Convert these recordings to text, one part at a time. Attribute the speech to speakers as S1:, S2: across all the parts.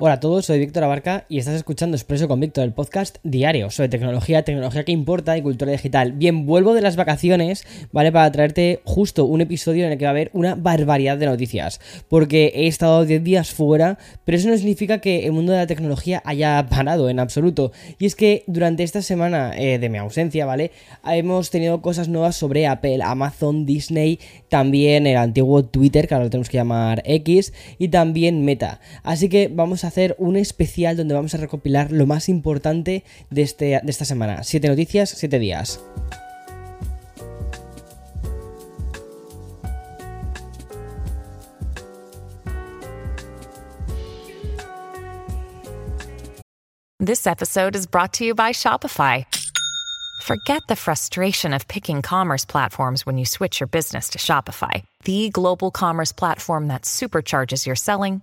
S1: Hola a todos, soy Víctor Abarca y estás escuchando Expreso con Víctor, el podcast diario sobre tecnología, tecnología que importa y cultura digital. Bien, vuelvo de las vacaciones, ¿vale? Para traerte justo un episodio en el que va a haber una barbaridad de noticias. Porque he estado 10 días fuera, pero eso no significa que el mundo de la tecnología haya parado en absoluto. Y es que durante esta semana eh, de mi ausencia, ¿vale? Hemos tenido cosas nuevas sobre Apple, Amazon, Disney, también el antiguo Twitter, que ahora lo tenemos que llamar X, y también Meta. Así que vamos hacer un especial donde vamos a recopilar lo más importante de, este, de esta semana. Siete noticias, siete días.
S2: This episode is brought to you by Shopify. Forget the frustration of picking commerce platforms when you switch your business to Shopify, the global commerce platform that supercharges your selling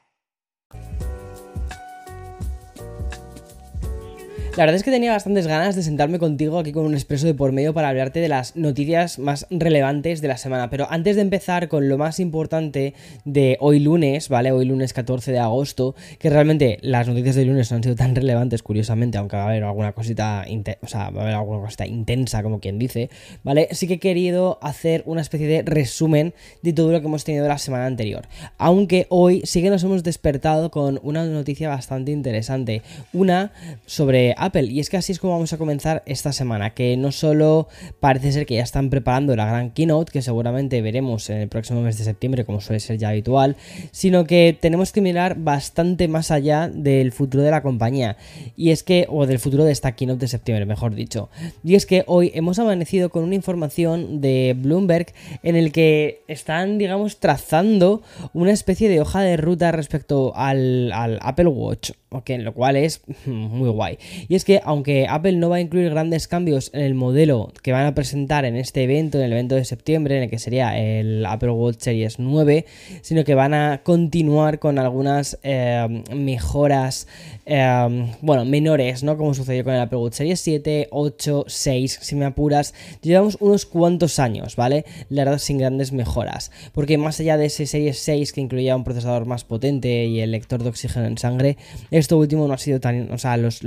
S1: La verdad es que tenía bastantes ganas de sentarme contigo aquí con un expreso de por medio para hablarte de las noticias más relevantes de la semana. Pero antes de empezar con lo más importante de hoy lunes, ¿vale? Hoy lunes 14 de agosto, que realmente las noticias de lunes no han sido tan relevantes, curiosamente, aunque va a haber alguna cosita, o sea, va a haber alguna cosita intensa, como quien dice, ¿vale? Sí que he querido hacer una especie de resumen de todo lo que hemos tenido la semana anterior. Aunque hoy sí que nos hemos despertado con una noticia bastante interesante. Una sobre Apple. Y es que así es como vamos a comenzar esta semana, que no solo parece ser que ya están preparando la gran keynote, que seguramente veremos en el próximo mes de septiembre, como suele ser ya habitual, sino que tenemos que mirar bastante más allá del futuro de la compañía. Y es que, o del futuro de esta keynote de septiembre, mejor dicho. Y es que hoy hemos amanecido con una información de Bloomberg en el que están, digamos, trazando una especie de hoja de ruta respecto al, al Apple Watch lo cual es muy guay. Y es que aunque Apple no va a incluir grandes cambios en el modelo que van a presentar en este evento, en el evento de septiembre, en el que sería el Apple Watch Series 9, sino que van a continuar con algunas eh, mejoras, eh, bueno, menores, ¿no? Como sucedió con el Apple Watch Series 7, 8, 6, si me apuras. Llevamos unos cuantos años, ¿vale? La verdad, sin grandes mejoras. Porque más allá de ese Series 6 que incluía un procesador más potente y el lector de oxígeno en sangre, esto último no ha sido tan. O sea, los,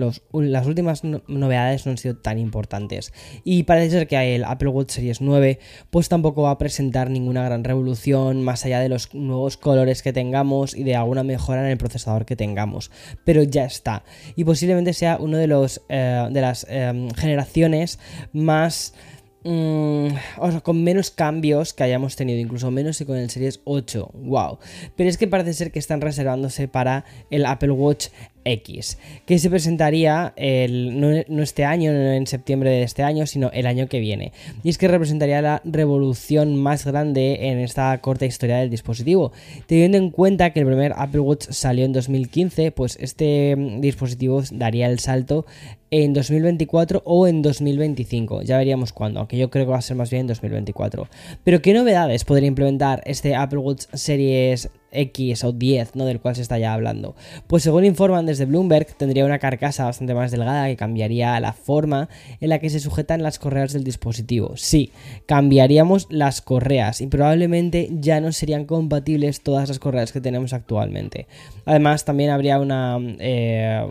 S1: las últimas novedades no han sido tan importantes. Y parece ser que el Apple Watch Series 9, pues tampoco va a presentar ninguna gran revolución más allá de los nuevos colores que tengamos y de alguna mejora en el procesador que tengamos. Pero ya está. Y posiblemente sea uno de los eh, de las eh, generaciones más Mm, o sea, con menos cambios que hayamos tenido, incluso menos que con el Series 8. Wow. Pero es que parece ser que están reservándose para el Apple Watch X, que se presentaría el, no, este año, no en septiembre de este año, sino el año que viene. Y es que representaría la revolución más grande en esta corta historia del dispositivo. Teniendo en cuenta que el primer Apple Watch salió en 2015, pues este mm, dispositivo daría el salto en 2024 o en 2025. Ya veríamos cuándo, aunque yo creo que va a ser más bien en 2024. Pero ¿qué novedades podría implementar este Apple Watch Series X o 10, ¿no? Del cual se está ya hablando. Pues según informan desde Bloomberg, tendría una carcasa bastante más delgada que cambiaría la forma en la que se sujetan las correas del dispositivo. Sí, cambiaríamos las correas y probablemente ya no serían compatibles todas las correas que tenemos actualmente. Además, también habría una... Eh,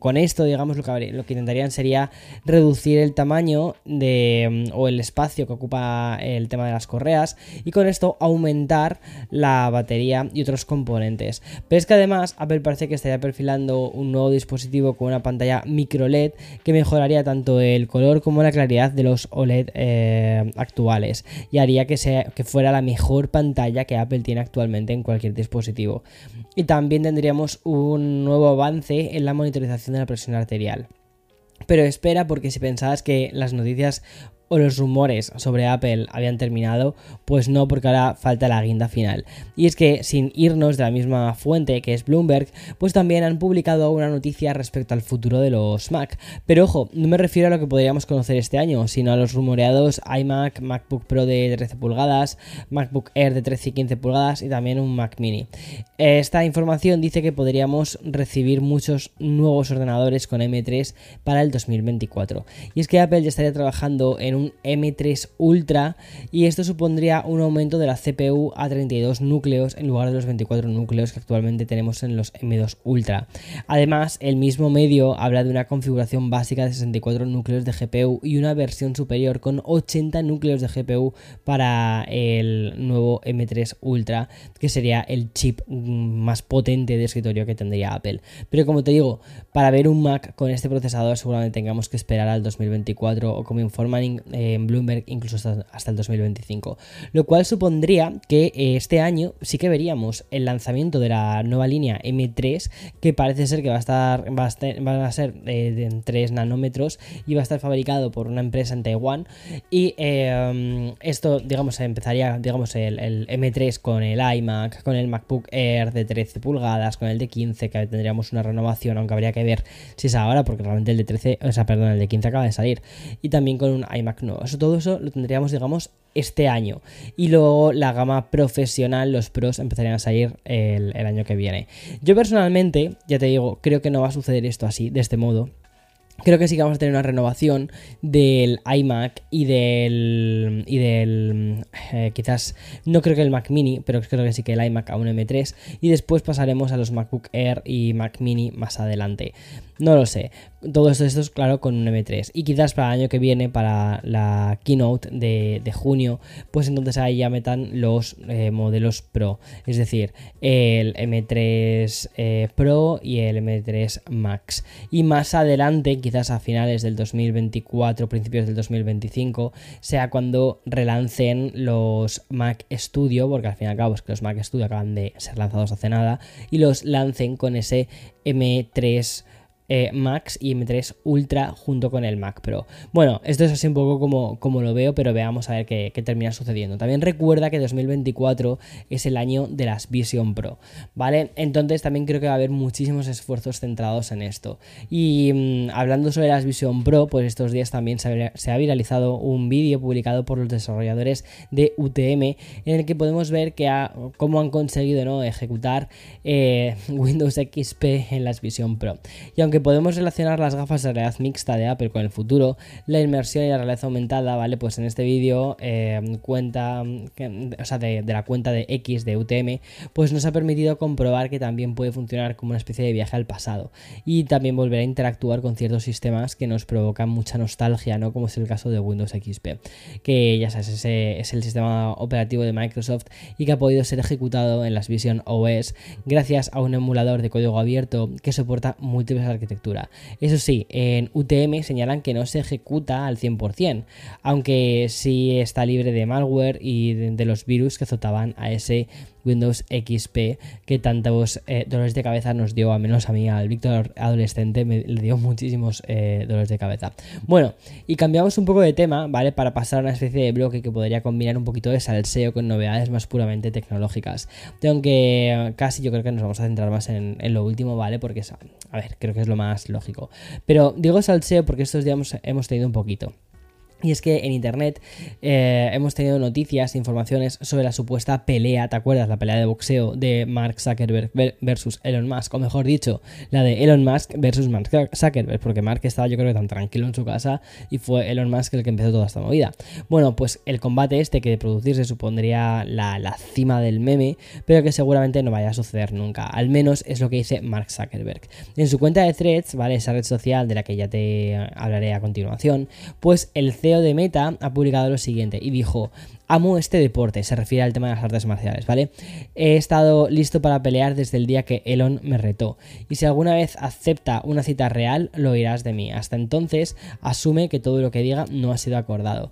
S1: con esto, digamos, lo que intentarían sería reducir el tamaño de, o el espacio que ocupa el tema de las correas y con esto aumentar la batería otros componentes. Pero es que además Apple parece que estaría perfilando un nuevo dispositivo con una pantalla micro LED que mejoraría tanto el color como la claridad de los OLED eh, actuales y haría que fuera la mejor pantalla que Apple tiene actualmente en cualquier dispositivo. Y también tendríamos un nuevo avance en la monitorización de la presión arterial. Pero espera porque si pensabas que las noticias o los rumores sobre Apple habían terminado, pues no, porque ahora falta la guinda final. Y es que, sin irnos de la misma fuente que es Bloomberg, pues también han publicado una noticia respecto al futuro de los Mac. Pero ojo, no me refiero a lo que podríamos conocer este año, sino a los rumoreados iMac, MacBook Pro de 13 pulgadas, MacBook Air de 13 y 15 pulgadas y también un Mac mini. Esta información dice que podríamos recibir muchos nuevos ordenadores con M3 para el 2024. Y es que Apple ya estaría trabajando en un M3 Ultra y esto supondría un aumento de la CPU a 32 núcleos en lugar de los 24 núcleos que actualmente tenemos en los M2 Ultra. Además, el mismo medio habla de una configuración básica de 64 núcleos de GPU y una versión superior con 80 núcleos de GPU para el nuevo M3 Ultra, que sería el chip más potente de escritorio que tendría Apple. Pero como te digo, para ver un Mac con este procesador seguramente tengamos que esperar al 2024 o como informan en Bloomberg incluso hasta, el 2025. Lo cual supondría que eh, este año sí que veríamos el lanzamiento de la nueva línea M3 que parece ser que va a estar va a, ser eh, de 3 nanómetros y va a estar fabricado por una empresa en Taiwán y eh, esto digamos empezaría digamos el, el, M3 con el iMac con el MacBook Air de 13 pulgadas con el de 15 que tendríamos una renovación aunque habría que ver si es ahora porque realmente el de 13 o sea perdón el de 15 acaba de salir y también con un iMac nuevo eso, todo eso lo tendríamos, digamos, este año. Y luego la gama profesional, los pros, empezarían a salir el año que viene. Yo personalmente, ya te digo, creo que no va a suceder esto así, de este modo. Creo que sí que vamos a tener una renovación del iMac y del. y del. Eh, quizás. No creo que el Mac Mini, pero creo que sí que el iMac a un M3. Y después pasaremos a los MacBook Air y Mac Mini más adelante. No lo sé. Todo esto, esto es claro con un M3. Y quizás para el año que viene, para la keynote de, junio, pues entonces ahí ya metan los eh, modelos Pro. Es decir, el M3 eh, Pro y el M3 Max. Y más adelante, quizás a finales del 2024, principios del 2025, sea cuando relancen los Mac Studio, porque al fin y al cabo es que los Mac Studio acaban de ser lanzados hace nada, y los lancen con ese M3 eh, Max y M3 Ultra junto con el Mac Pro. Bueno, esto es así un poco como, como lo veo, pero veamos a ver qué, termina sucediendo. También recuerda que 2024 es el año de las Vision Pro, ¿vale? Entonces también creo que va a haber muchísimos esfuerzos centrados en esto. Y mm, hablando sobre las Vision Pro, pues estos días también se ha, viralizado un vídeo publicado por los desarrolladores de UTM en el que podemos ver que cómo han conseguido ¿no? ejecutar eh, Windows XP en las Vision Pro. Y aunque podemos relacionar las gafas de realidad mixta de Apple con el futuro, la inmersión y la realidad aumentada, ¿vale? Pues en este vídeo, eh, cuenta, o sea, de, la cuenta de X de UTM, pues nos ha permitido comprobar que también puede funcionar como una especie de viaje al pasado y también volver a interactuar con ciertos sistemas que nos provocan mucha nostalgia, ¿no? Como es el caso de Windows XP, que ya sabes, ese es el sistema operativo de Microsoft y que ha podido ser ejecutado en las Vision OS gracias a un emulador de código abierto que soporta múltiples arquitecturas eso sí, en UTM señalan que no se ejecuta al 100%, aunque sí está libre de malware y de, los virus que azotaban a ese Windows XP que tantos eh, dolores de cabeza nos dio, a menos a mí, al Víctor adolescente, me le dio muchísimos eh, dolores de cabeza. Bueno, y cambiamos un poco de tema, ¿vale? Para pasar a una especie de bloque que podría combinar un poquito de salseo con novedades más puramente tecnológicas. Aunque casi yo creo que nos vamos a centrar más en, lo último, ¿vale? Porque, a ver, creo que es lo más lógico. Pero digo salseo porque estos días hemos tenido un poquito. Y es que en internet eh, hemos tenido noticias, informaciones sobre la supuesta pelea, ¿te acuerdas? La pelea de boxeo de Mark Zuckerberg versus Elon Musk, o mejor dicho, la de Elon Musk versus Mark Zuckerberg, porque Mark estaba yo creo que tan tranquilo en su casa y fue Elon Musk el que empezó toda esta movida. Bueno, pues el combate este que de producirse supondría la, la cima del meme, pero que seguramente no vaya a suceder nunca, al menos es lo que dice Mark Zuckerberg. En su cuenta de threads, ¿vale? Esa red social de la que ya te hablaré a continuación, pues el de Meta ha publicado lo siguiente y dijo, amo este deporte, se refiere al tema de las artes marciales, ¿vale? He estado listo para pelear desde el día que Elon me retó. Y si alguna vez acepta una cita real, lo oirás de mí. Hasta entonces, asume que todo lo que diga no ha sido acordado.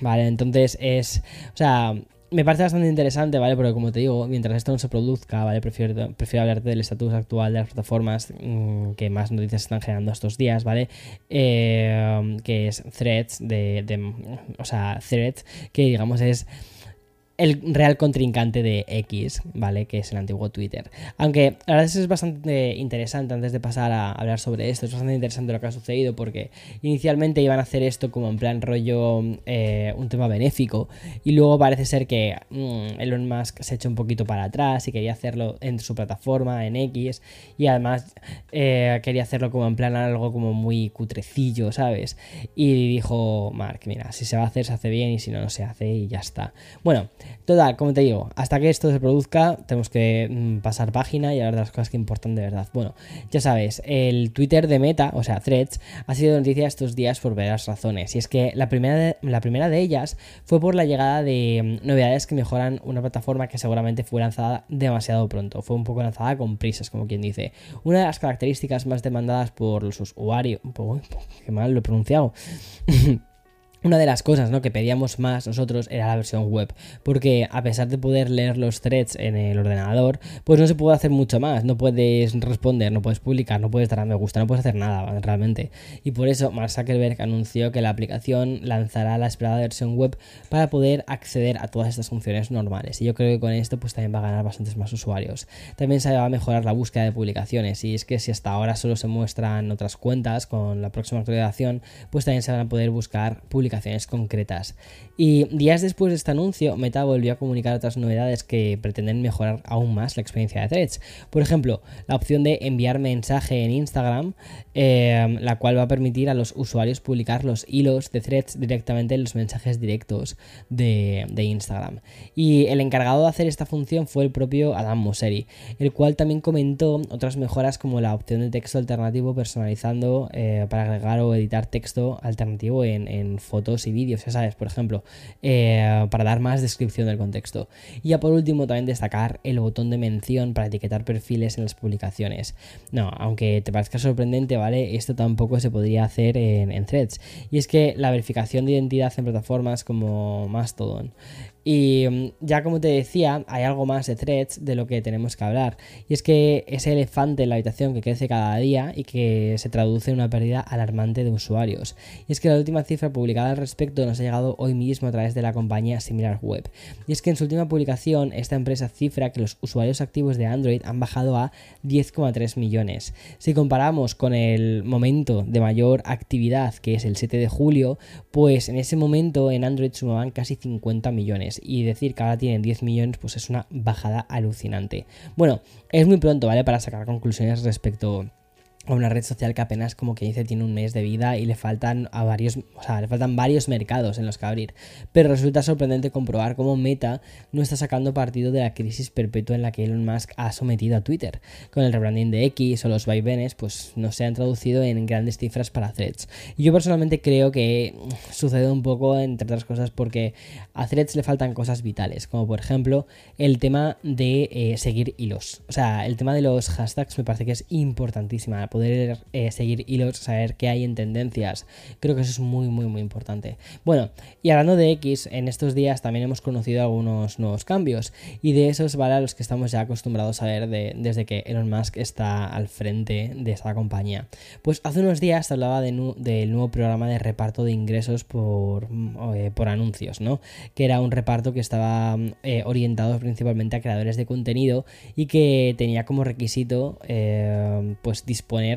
S1: Vale, entonces es... O sea me parece bastante interesante, ¿vale? Porque como te digo, mientras esto no se produzca, ¿vale? Prefiero, prefiero hablarte del estatus actual de las plataformas mm, que más noticias están generando estos días, ¿vale? Eh, que es Threads, de, de, o sea, Threads, que digamos es el real contrincante de X, ¿vale? Que es el antiguo Twitter. Aunque la verdad es bastante interesante antes de pasar a hablar sobre esto, es bastante interesante lo que ha sucedido porque inicialmente iban a hacer esto como en plan rollo eh, un tema benéfico y luego parece ser que mmm, Elon Musk se echó un poquito para atrás y quería hacerlo en su plataforma, en X, y además eh, quería hacerlo como en plan algo como muy cutrecillo, ¿sabes? Y dijo, Mark, mira, si se va a hacer se hace bien y si no, no se hace y ya está. Bueno, Total, como te digo, hasta que esto se produzca, tenemos que mm, pasar página y hablar de las cosas que importan de verdad. Bueno, ya sabes, el Twitter de Meta, o sea, Threads, ha sido noticia estos días por varias razones. Y es que la primera de, la primera de ellas fue por la llegada de mm, novedades que mejoran una plataforma que seguramente fue lanzada demasiado pronto. Fue un poco lanzada con prisas, como quien dice. Una de las características más demandadas por los usuarios. Uy, qué mal lo he pronunciado. Una de las cosas ¿no? que pedíamos más nosotros era la versión web, porque a pesar de poder leer los threads en el ordenador, pues no se puede hacer mucho más, no puedes responder, no puedes publicar, no puedes dar a me gusta, no puedes hacer nada realmente. Y por eso Mark Zuckerberg anunció que la aplicación lanzará la esperada versión web para poder acceder a todas estas funciones normales. Y yo creo que con esto pues también va a ganar bastantes más usuarios. También se va a mejorar la búsqueda de publicaciones, y es que si hasta ahora solo se muestran otras cuentas, con la próxima actualización, pues también se van a poder buscar publicaciones concretas. Y días después de este anuncio, Meta volvió a comunicar otras novedades que pretenden mejorar aún más la experiencia de Threads. Por ejemplo, la opción de enviar mensaje en Instagram, eh, la cual va a permitir a los usuarios publicar los hilos de Threads directamente en los mensajes directos de, Instagram. Y el encargado de hacer esta función fue el propio Adam Mosseri, el cual también comentó otras mejoras como la opción de texto alternativo personalizando eh, para agregar o editar texto alternativo en, en fotos y vídeos, ya sabes, por ejemplo, eh, para dar más descripción del contexto. Y ya por último también destacar el botón de mención para etiquetar perfiles en las publicaciones. No, aunque te parezca sorprendente, ¿vale? Esto tampoco se podría hacer en, en threads. Y es que la verificación de identidad en plataformas como Mastodon y mm, ya como te decía, hay algo más de threads de lo que tenemos que hablar. Y es que ese elefante en la habitación que crece cada día y que se traduce en una pérdida alarmante de usuarios. Y es que la última cifra publicada al respecto nos ha llegado hoy mismo a través de la compañía Similar Web. Y es que en su última publicación, esta empresa cifra que los usuarios activos de Android han bajado a 10,3 millones. Si comparamos con el momento de mayor actividad, que es el 7 de julio, pues en ese momento en Android sumaban casi 50 millones y decir que ahora tienen 10 millones pues es una bajada alucinante. Bueno, es muy pronto, ¿vale? Para sacar conclusiones respecto a una red social que apenas como que dice tiene un mes de vida y le faltan a varios, o sea, le faltan varios mercados en los que abrir. Pero resulta sorprendente comprobar cómo Meta no está sacando partido de la crisis perpetua en la que Elon Musk ha sometido a Twitter. Con el rebranding de X o los vaivenes, pues no se han traducido en grandes cifras para threads. Yo personalmente creo que sucede un poco entre otras cosas porque a threads le faltan cosas vitales, como por ejemplo el tema de eh, seguir hilos. O sea, el tema de los hashtags me parece que es importantísima poder eh, seguir hilos, saber qué hay en tendencias. Creo que eso es muy, muy, muy importante. Bueno, y hablando de X, en estos días también hemos conocido algunos nuevos cambios y de esos vale a los que estamos ya acostumbrados a ver desde que Elon Musk está al frente de esta compañía. Pues hace unos días se hablaba del nuevo programa de reparto de ingresos por, eh, por anuncios, ¿no? Que era un reparto que estaba eh, orientado principalmente a creadores de contenido y que tenía como requisito pues disponer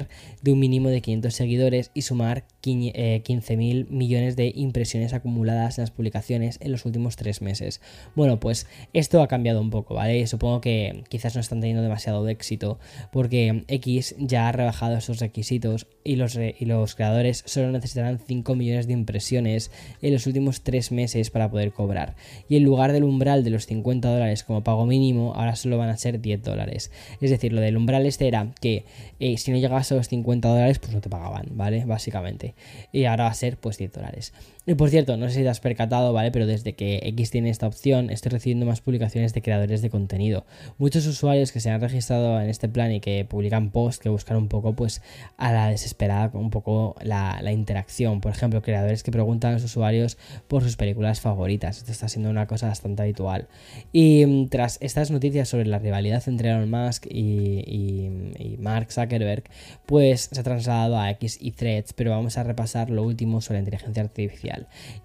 S1: de un mínimo de 500 seguidores y sumar 15.000 eh, millones de impresiones acumuladas en las publicaciones en los últimos tres meses. Bueno, pues esto ha cambiado un poco, ¿vale? Supongo que quizás no están teniendo demasiado éxito porque X ya ha rebajado esos requisitos y los, y los creadores solo necesitarán 5 millones de impresiones en los últimos tres meses para poder cobrar. Y en lugar del umbral de los 50 dólares como pago mínimo, ahora solo van a ser 10 dólares. Es decir, lo del umbral este era que eh, si no llegabas a los 50 dólares, pues no te pagaban, ¿vale? Básicamente. Y ahora va a ser pues 10 dólares. Y por cierto, no sé si te has percatado, ¿vale? Pero desde que X tiene esta opción, estoy recibiendo más publicaciones de creadores de contenido. Muchos usuarios que se han registrado en este plan y que publican posts que buscan un poco, pues, a la desesperada, un poco la, interacción. Por ejemplo, creadores que preguntan a los usuarios por sus películas favoritas. Esto está siendo una cosa bastante habitual. Y mm, tras estas noticias sobre la rivalidad entre Elon Musk y, Mark Zuckerberg, pues se ha trasladado a X y Threads, pero vamos a repasar lo último sobre inteligencia artificial.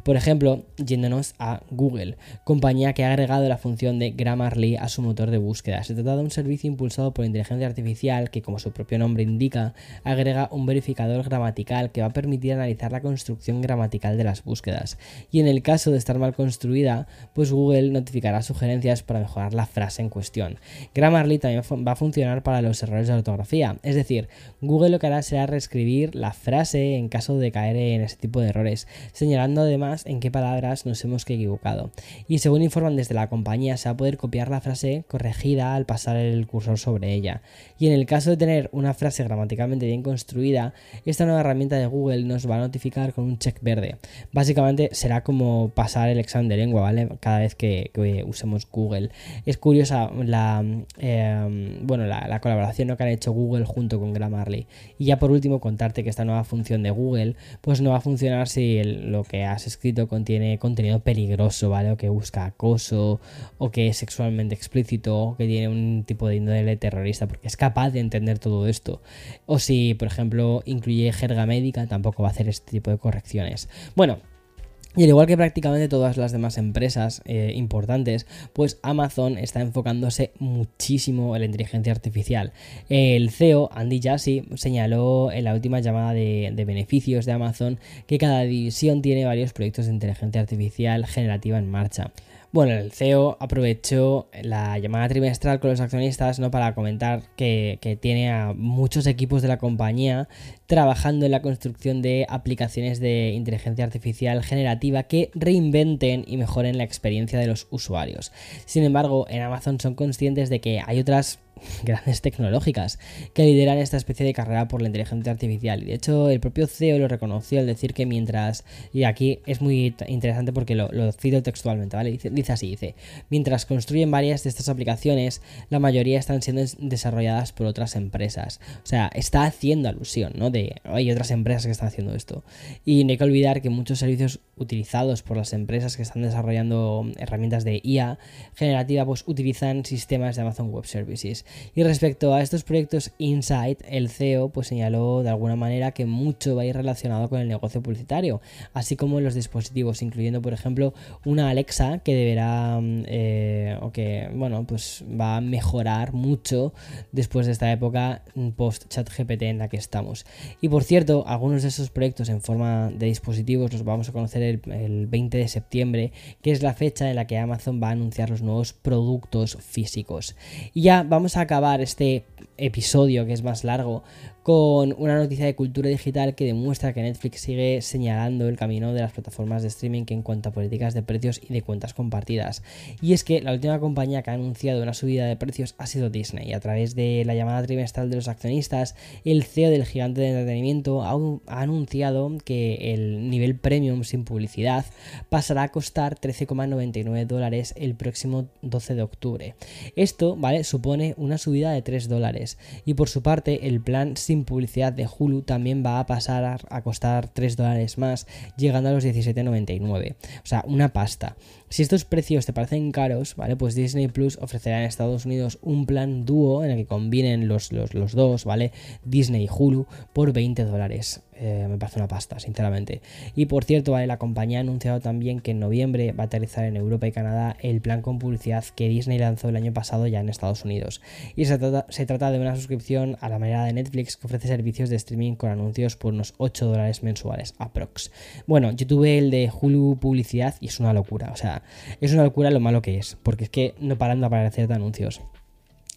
S1: Por ejemplo, yéndonos a Google, compañía que ha agregado la función de Grammarly a su motor de búsqueda. Se trata de un servicio impulsado por inteligencia artificial que, como su propio nombre indica, agrega un verificador gramatical que va a permitir analizar la construcción gramatical de las búsquedas. Y en el caso de estar mal construida, pues Google notificará sugerencias para mejorar la frase en cuestión. Grammarly también va a funcionar para los errores de ortografía, es decir, Google lo que hará será reescribir la frase en caso de caer en ese tipo de errores, además en qué palabras nos hemos equivocado. Y según informan desde la compañía, se va a poder copiar la frase corregida al pasar el cursor sobre ella. Y en el caso de tener una frase gramaticalmente bien construida, esta nueva herramienta de Google nos va a notificar con un check verde. Básicamente será como pasar el examen de lengua, ¿vale? Cada vez que, usemos Google. Es curiosa la, em, bueno, la, colaboración que han hecho Google junto con Grammarly. Y ya por último contarte que esta nueva función de Google pues no va a funcionar si lo que has escrito contiene contenido peligroso, ¿vale? O que busca acoso, o que es sexualmente explícito, o que tiene un tipo de índole terrorista, porque es capaz de entender todo esto. O si, por ejemplo, incluye jerga médica, tampoco va a hacer este tipo de correcciones. Bueno, y al igual que prácticamente todas las demás empresas eh, importantes, pues Amazon está enfocándose muchísimo en la inteligencia artificial. El CEO, Andy Jassy, señaló en la última llamada de, beneficios de Amazon que cada división tiene varios proyectos de inteligencia artificial generativa en marcha. Bueno, el CEO aprovechó la llamada trimestral con los accionistas ¿no? para comentar que, que, tiene a muchos equipos de la compañía trabajando en la construcción de aplicaciones de inteligencia artificial generativa que reinventen y mejoren la experiencia de los usuarios. Sin embargo, en Amazon son conscientes de que hay otras grandes tecnológicas que lideran esta especie de carrera por la inteligencia artificial. Y de hecho, el propio CEO lo reconoció al decir que mientras, y aquí es muy interesante porque lo, cito textualmente, ¿vale? Dice, dice, así, dice, mientras construyen varias de estas aplicaciones, la mayoría están siendo desarrolladas por otras empresas. O sea, está haciendo alusión, ¿no? Hay otras empresas que están haciendo esto. Y no hay que olvidar que muchos servicios utilizados por las empresas que están desarrollando herramientas de IA generativa, pues utilizan sistemas de Amazon Web Services. Y respecto a estos proyectos Insight, el CEO pues señaló de alguna manera que mucho va a ir relacionado con el negocio publicitario, así como los dispositivos, incluyendo por ejemplo una Alexa que deberá eh, o que bueno pues va a mejorar mucho después de esta época post chat GPT en la que estamos. Y por cierto, algunos de esos proyectos en forma de dispositivos los vamos a conocer el, el 20 de septiembre, que es la fecha en la que Amazon va a anunciar los nuevos productos físicos. Y ya vamos acabar este episodio que es más largo con una noticia de cultura digital que demuestra que Netflix sigue señalando el camino de las plataformas de streaming en cuanto a políticas de precios y de cuentas compartidas. Y es que la última compañía que ha anunciado una subida de precios ha sido Disney. A través de la llamada trimestral de los accionistas, el CEO del gigante de entretenimiento ha, anunciado que el nivel premium sin publicidad pasará a costar 13,99 dólares el próximo 12 de octubre. Esto, ¿vale? Supone una subida de 3 dólares. Y por su parte, el plan sin publicidad de Hulu también va a pasar a costar 3 dólares más, llegando a los 17,99. O sea, una pasta. Si estos precios te parecen caros, ¿vale? Pues Disney Plus ofrecerá en Estados Unidos un plan dúo en el que combinen los, los, dos, ¿vale? Disney y Hulu por 20 dólares. Eh, me parece una pasta, sinceramente. Y por cierto, ¿vale? la compañía ha anunciado también que en noviembre va a aterrizar en Europa y Canadá el plan con publicidad que Disney lanzó el año pasado ya en Estados Unidos. Y se trata, se trata de una suscripción a la manera de Netflix que ofrece servicios de streaming con anuncios por unos 8 dólares mensuales, aprox. Bueno, yo tuve el de Hulu publicidad y es una locura. O sea, es una locura lo malo que es, porque es que no paran de aparecer de anuncios.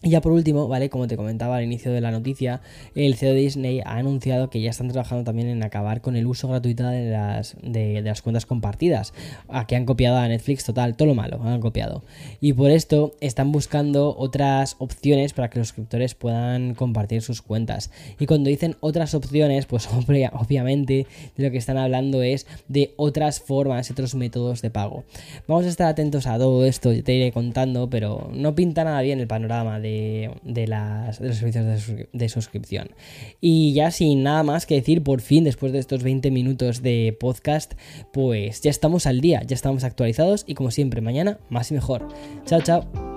S1: Y ya por último, ¿vale? Como te comentaba al inicio de la noticia, el CEO de Disney ha anunciado que ya están trabajando también en acabar con el uso gratuito de las, de, las cuentas compartidas, a que han copiado a Netflix total, todo lo malo, han copiado. Y por esto están buscando otras opciones para que los suscriptores puedan compartir sus cuentas. Y cuando dicen otras opciones, pues obviamente de lo que están hablando es de otras formas, otros métodos de pago. Vamos a estar atentos a todo esto, te iré contando, pero no pinta nada bien el panorama de de, las, los servicios de, suscripción. Y ya sin nada más que decir, por fin, después de estos 20 minutos de podcast, pues ya estamos al día, ya estamos actualizados y como siempre, mañana más y mejor. Chao, chao.